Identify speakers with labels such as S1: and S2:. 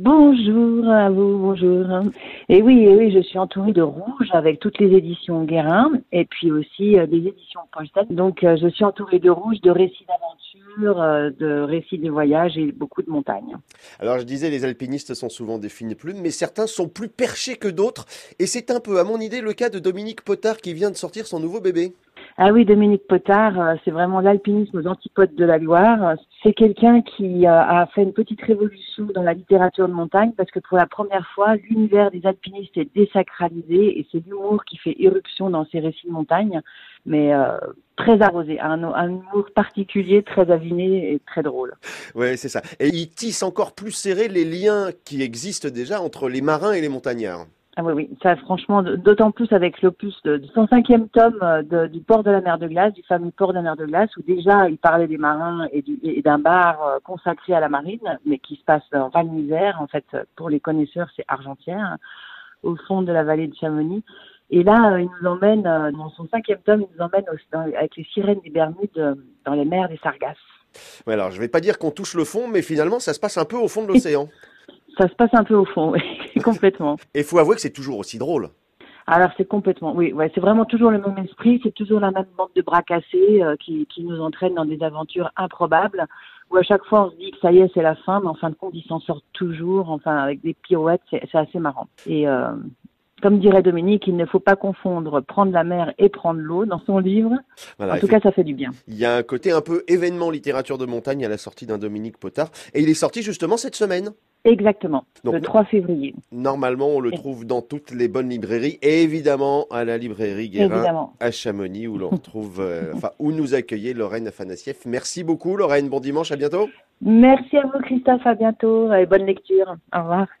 S1: Bonjour à vous, bonjour. Et oui, et oui, je suis entourée de rouge avec toutes les éditions Guérin et puis aussi euh, des éditions Paulstel. Donc euh, je suis entourée de rouge, de récits d'aventure, euh, de récits de voyage et beaucoup de montagnes.
S2: Alors je disais, les alpinistes sont souvent des fines plumes, mais certains sont plus perchés que d'autres. Et c'est un peu, à mon idée, le cas de Dominique Potard qui vient de sortir son nouveau bébé.
S1: Ah oui, Dominique Potard, euh, c'est vraiment l'alpinisme aux antipodes de la Loire. C'est quelqu'un qui euh, a fait une petite révolution dans la littérature de montagne parce que pour la première fois, l'univers des alpinistes est désacralisé et c'est l'humour qui fait irruption dans ces récits de montagne, mais euh, très arrosé, un, un humour particulier, très aviné et très drôle.
S2: Ouais, c'est ça. Et il tisse encore plus serré les liens qui existent déjà entre les marins et les montagnards.
S1: Ah oui, oui, ça franchement, d'autant plus avec l'opus de, du 105e tome euh, de, du port de la mer de glace, du fameux port de la mer de glace, où déjà il parlait des marins et, du, et d'un bar euh, consacré à la marine, mais qui se passe en Val en fait, pour les connaisseurs, c'est Argentière, au fond de la vallée de Chamonix. Et là, euh, il nous emmène, dans son cinquième tome, il nous emmène au, dans, avec les sirènes des Bermudes dans les mers des Sargasses.
S2: Ouais, alors je vais pas dire qu'on touche le fond, mais finalement ça se passe un peu au fond de l'océan.
S1: Ça se passe un peu au fond, oui, complètement.
S2: Et il faut avouer que c'est toujours aussi drôle.
S1: Alors c'est complètement, oui, ouais, c'est vraiment toujours le même esprit, c'est toujours la même bande de bras cassés euh, qui, qui nous entraîne dans des aventures improbables, où à chaque fois on se dit que ça y est, c'est la fin, mais en fin de compte ils s'en sortent toujours, enfin avec des pirouettes, c'est, c'est assez marrant. Et euh, comme dirait Dominique, il ne faut pas confondre prendre la mer et prendre l'eau dans son livre.
S2: Voilà,
S1: en tout cas, ça fait du bien.
S2: Il y a un côté un peu événement littérature de montagne à la sortie d'un Dominique Potard, et il est sorti justement cette semaine.
S1: Exactement,
S2: Donc,
S1: le 3 février.
S2: Normalement, on le trouve dans toutes les bonnes librairies et évidemment à la librairie Guérin
S1: Évidemment.
S2: à Chamonix où l'on retrouve, euh, enfin, où nous accueillait Lorraine Afanassieff. Merci beaucoup, Lorraine. Bon dimanche, à bientôt.
S1: Merci à vous, Christophe. À bientôt et bonne lecture. Au revoir.